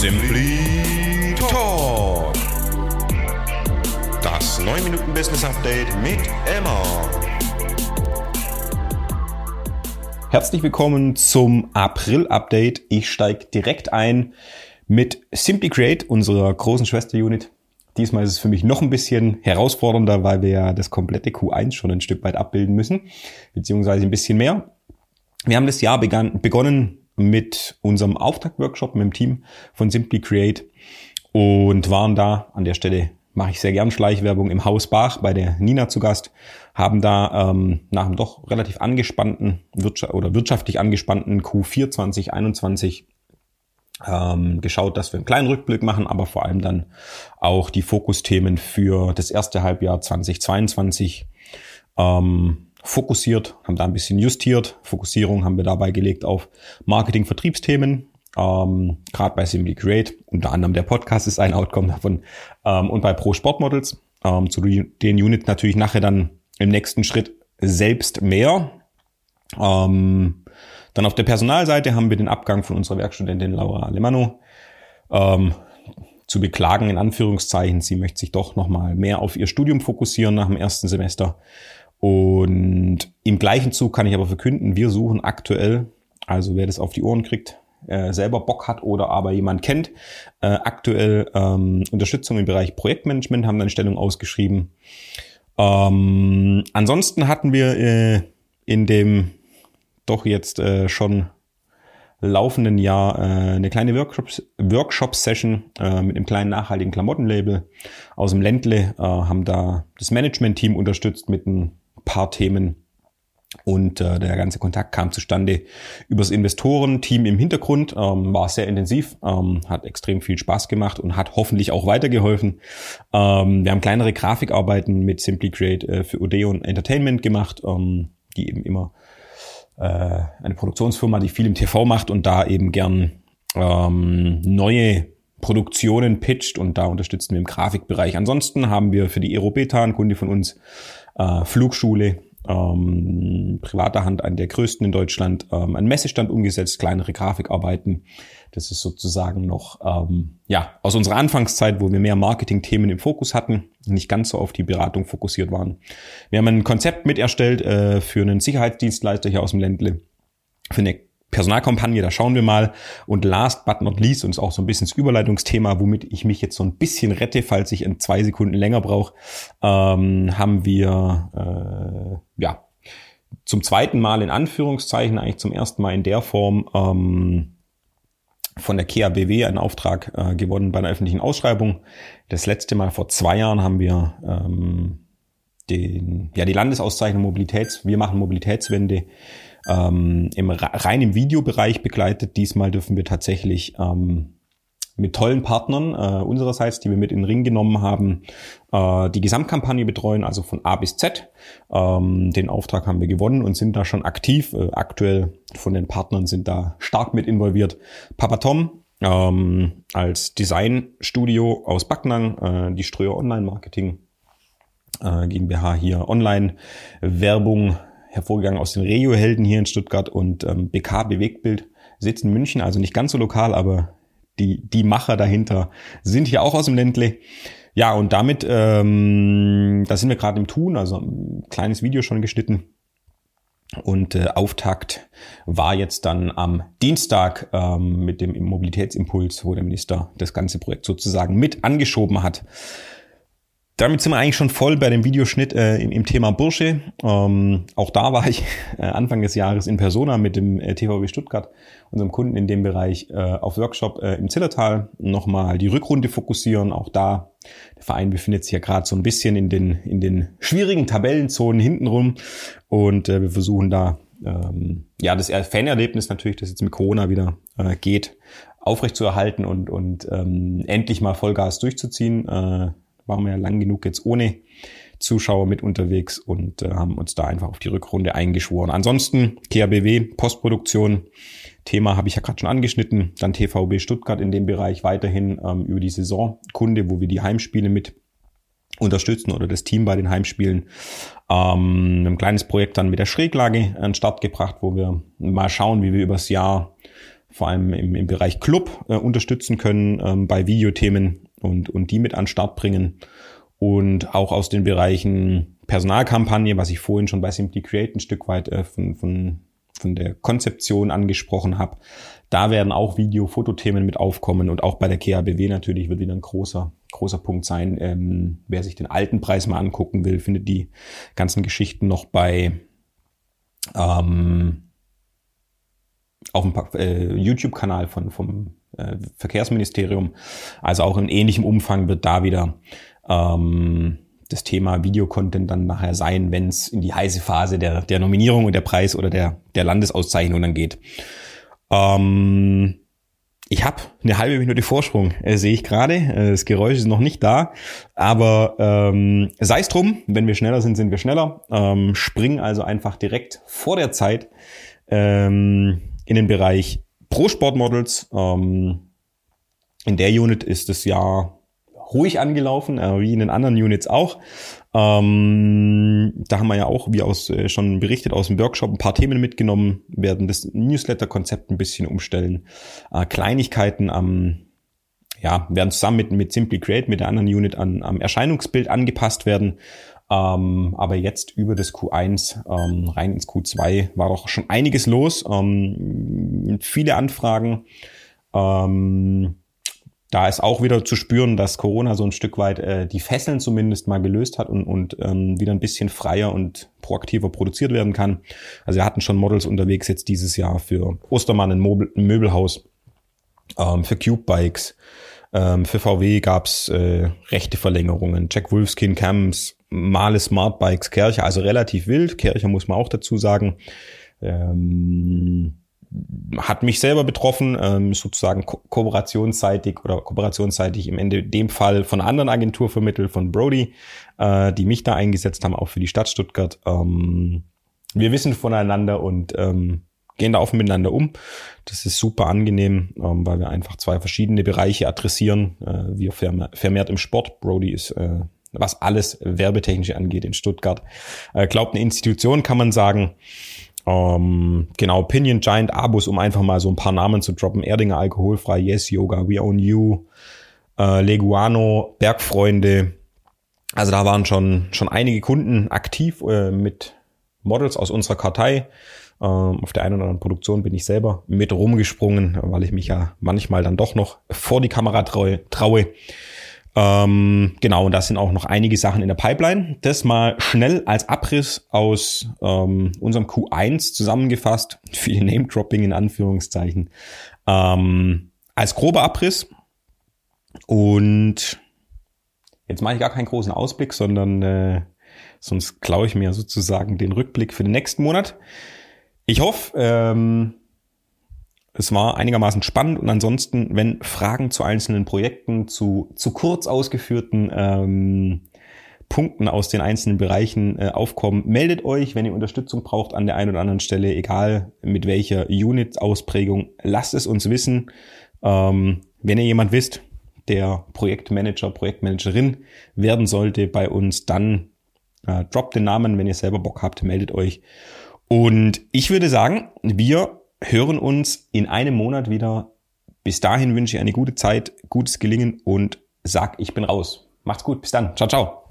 Simply Talk. Das 9 Minuten Business Update mit Emma. Herzlich willkommen zum April-Update. Ich steige direkt ein mit Simply Create, unserer großen Schwester-Unit. Diesmal ist es für mich noch ein bisschen herausfordernder, weil wir ja das komplette Q1 schon ein Stück weit abbilden müssen, beziehungsweise ein bisschen mehr. Wir haben das Jahr begann, begonnen mit unserem Auftaktworkshop mit dem Team von Simply Create und waren da. An der Stelle mache ich sehr gern Schleichwerbung im Haus Bach bei der Nina zu Gast, haben da ähm, nach einem doch relativ angespannten Wirtschaft oder wirtschaftlich angespannten Q4 2021 ähm, geschaut, dass wir einen kleinen Rückblick machen, aber vor allem dann auch die Fokusthemen für das erste Halbjahr 2022 ähm, fokussiert, haben da ein bisschen justiert. Fokussierung haben wir dabei gelegt auf Marketing-Vertriebsthemen, ähm, gerade bei Simply Create. Unter anderem der Podcast ist ein Outcome davon ähm, und bei Pro Sportmodels. Ähm, zu den Units natürlich nachher dann im nächsten Schritt selbst mehr. Ähm, dann auf der Personalseite haben wir den Abgang von unserer Werkstudentin Laura Alemano. Ähm, zu beklagen in Anführungszeichen. Sie möchte sich doch nochmal mehr auf ihr Studium fokussieren nach dem ersten Semester. Im gleichen Zug kann ich aber verkünden, wir suchen aktuell, also wer das auf die Ohren kriegt, äh, selber Bock hat oder aber jemand kennt, äh, aktuell ähm, Unterstützung im Bereich Projektmanagement, haben eine Stellung ausgeschrieben. Ähm, ansonsten hatten wir äh, in dem doch jetzt äh, schon laufenden Jahr äh, eine kleine Workshop-Session äh, mit einem kleinen nachhaltigen Klamottenlabel aus dem Ländle, äh, haben da das Management-Team unterstützt mit ein paar Themen und äh, der ganze Kontakt kam zustande übers Investorenteam im Hintergrund, ähm, war sehr intensiv, ähm, hat extrem viel Spaß gemacht und hat hoffentlich auch weitergeholfen. Ähm, wir haben kleinere Grafikarbeiten mit Simply Create äh, für Odeon Entertainment gemacht, ähm, die eben immer äh, eine Produktionsfirma, die viel im TV macht und da eben gern ähm, neue Produktionen pitcht und da unterstützen wir im Grafikbereich. Ansonsten haben wir für die Aerobeta, ein Kunde von uns, äh, Flugschule, ähm, privater Hand an der größten in Deutschland, ähm, einen Messestand umgesetzt, kleinere Grafikarbeiten. Das ist sozusagen noch ähm, ja aus unserer Anfangszeit, wo wir mehr Marketing-Themen im Fokus hatten, nicht ganz so auf die Beratung fokussiert waren. Wir haben ein Konzept mit erstellt äh, für einen Sicherheitsdienstleister hier aus dem Ländle, für eine Personalkampagne, da schauen wir mal. Und last but not least, und ist auch so ein bisschen das Überleitungsthema, womit ich mich jetzt so ein bisschen rette, falls ich in zwei Sekunden länger brauche, ähm, haben wir äh, ja zum zweiten Mal in Anführungszeichen, eigentlich zum ersten Mal in der Form ähm, von der KABW einen Auftrag äh, gewonnen bei einer öffentlichen Ausschreibung. Das letzte Mal vor zwei Jahren haben wir ähm, den, ja, die Landesauszeichnung Mobilitäts, wir machen Mobilitätswende ähm, im rein im Videobereich begleitet. Diesmal dürfen wir tatsächlich ähm, mit tollen Partnern äh, unsererseits, die wir mit in den Ring genommen haben, äh, die Gesamtkampagne betreuen, also von A bis Z. Ähm, den Auftrag haben wir gewonnen und sind da schon aktiv. Äh, aktuell von den Partnern sind da stark mit involviert. Papa Tom ähm, als Designstudio aus Backnang, äh, die Ströer Online Marketing äh, GmbH hier Online Werbung hervorgegangen aus den Regio-Helden hier in Stuttgart und ähm, BK Bewegtbild sitzt in München, also nicht ganz so lokal, aber die, die Macher dahinter sind hier auch aus dem Ländle. Ja, und damit, ähm, da sind wir gerade im Tun, also ein kleines Video schon geschnitten. Und äh, Auftakt war jetzt dann am Dienstag ähm, mit dem Mobilitätsimpuls, wo der Minister das ganze Projekt sozusagen mit angeschoben hat. Damit sind wir eigentlich schon voll bei dem Videoschnitt äh, im, im, Thema Bursche. Ähm, auch da war ich äh, Anfang des Jahres in Persona mit dem äh, TVW Stuttgart, unserem Kunden in dem Bereich, äh, auf Workshop äh, im Zillertal. Nochmal die Rückrunde fokussieren. Auch da, der Verein befindet sich ja gerade so ein bisschen in den, in den schwierigen Tabellenzonen hintenrum. Und äh, wir versuchen da, ähm, ja, das Fanerlebnis natürlich, das jetzt mit Corona wieder geht, aufrechtzuerhalten und, und ähm, endlich mal Vollgas durchzuziehen. Waren wir ja lang genug jetzt ohne Zuschauer mit unterwegs und äh, haben uns da einfach auf die Rückrunde eingeschworen. Ansonsten KABW, Postproduktion, Thema habe ich ja gerade schon angeschnitten. Dann TVB Stuttgart in dem Bereich weiterhin ähm, über die Saisonkunde, wo wir die Heimspiele mit unterstützen oder das Team bei den Heimspielen. Ähm, ein kleines Projekt dann mit der Schräglage an den Start gebracht, wo wir mal schauen, wie wir übers Jahr vor allem im, im Bereich Club äh, unterstützen können ähm, bei Videothemen und, und die mit an Start bringen. Und auch aus den Bereichen Personalkampagne, was ich vorhin schon bei Simply Create ein Stück weit äh, von, von, von der Konzeption angesprochen habe. Da werden auch Video-Fotothemen mit aufkommen und auch bei der KABW natürlich wird wieder ein großer, großer Punkt sein. Ähm, wer sich den alten Preis mal angucken will, findet die ganzen Geschichten noch bei ähm, auf dem äh, YouTube-Kanal von, vom äh, Verkehrsministerium. Also auch in ähnlichem Umfang wird da wieder ähm, das Thema Videocontent dann nachher sein, wenn es in die heiße Phase der, der Nominierung und der Preis oder der, der Landesauszeichnung dann geht. Ähm, ich habe eine halbe Minute Vorsprung, äh, sehe ich gerade. Äh, das Geräusch ist noch nicht da. Aber ähm, sei es drum, wenn wir schneller sind, sind wir schneller. Ähm, springen also einfach direkt vor der Zeit ähm, in den Bereich Pro-Sport-Models. Ähm, in der Unit ist das Jahr ruhig angelaufen, äh, wie in den anderen Units auch. Ähm, da haben wir ja auch, wie aus äh, schon berichtet, aus dem Workshop ein paar Themen mitgenommen, werden das Newsletter-Konzept ein bisschen umstellen. Äh, Kleinigkeiten am ja, werden zusammen mit, mit Simply Create, mit der anderen Unit an, am Erscheinungsbild angepasst werden. Ähm, aber jetzt über das Q1 ähm, rein ins Q2 war doch schon einiges los. Ähm, viele Anfragen. Ähm, da ist auch wieder zu spüren, dass Corona so ein Stück weit äh, die Fesseln zumindest mal gelöst hat und, und ähm, wieder ein bisschen freier und proaktiver produziert werden kann. Also wir hatten schon Models unterwegs jetzt dieses Jahr für Ostermann ein, Mobile, ein Möbelhaus, ähm, für Cube Bikes, für VW gab's äh, rechte Verlängerungen, Jack Wolfskin Cams, Male Smart Bikes, Kercher, also relativ wild. Kercher muss man auch dazu sagen. Ähm, hat mich selber betroffen, ähm, sozusagen ko kooperationsseitig oder kooperationsseitig im Ende dem Fall von anderen Agentur vermittelt, von Brody, äh, die mich da eingesetzt haben, auch für die Stadt Stuttgart. Ähm, wir wissen voneinander und ähm, gehen da offen miteinander um. Das ist super angenehm, ähm, weil wir einfach zwei verschiedene Bereiche adressieren. Äh, wir vermehrt im Sport. Brody ist äh, was alles werbetechnisch angeht in Stuttgart. Äh, glaubt eine Institution, kann man sagen. Ähm, genau, Pinion Giant Abus, um einfach mal so ein paar Namen zu droppen. Erdinger Alkoholfrei, Yes Yoga, We Own You, äh, Leguano, Bergfreunde. Also da waren schon, schon einige Kunden aktiv äh, mit Models aus unserer Kartei. Ähm, auf der einen oder anderen Produktion bin ich selber mit rumgesprungen, weil ich mich ja manchmal dann doch noch vor die Kamera traue. traue. Ähm, genau, und da sind auch noch einige Sachen in der Pipeline. Das mal schnell als Abriss aus ähm, unserem Q1 zusammengefasst. Viel Name-Dropping in Anführungszeichen. Ähm, als grober Abriss. Und jetzt mache ich gar keinen großen Ausblick, sondern äh, sonst klaue ich mir sozusagen den Rückblick für den nächsten Monat. Ich hoffe, ähm, es war einigermaßen spannend und ansonsten, wenn Fragen zu einzelnen Projekten, zu, zu kurz ausgeführten ähm, Punkten aus den einzelnen Bereichen äh, aufkommen, meldet euch, wenn ihr Unterstützung braucht an der einen oder anderen Stelle, egal mit welcher Unit-Ausprägung, lasst es uns wissen. Ähm, wenn ihr jemand wisst, der Projektmanager, Projektmanagerin werden sollte bei uns, dann äh, droppt den Namen, wenn ihr selber Bock habt, meldet euch. Und ich würde sagen, wir hören uns in einem Monat wieder. Bis dahin wünsche ich eine gute Zeit, gutes Gelingen und sag, ich bin raus. Macht's gut, bis dann. Ciao, ciao.